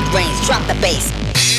mid-range, drop the bass.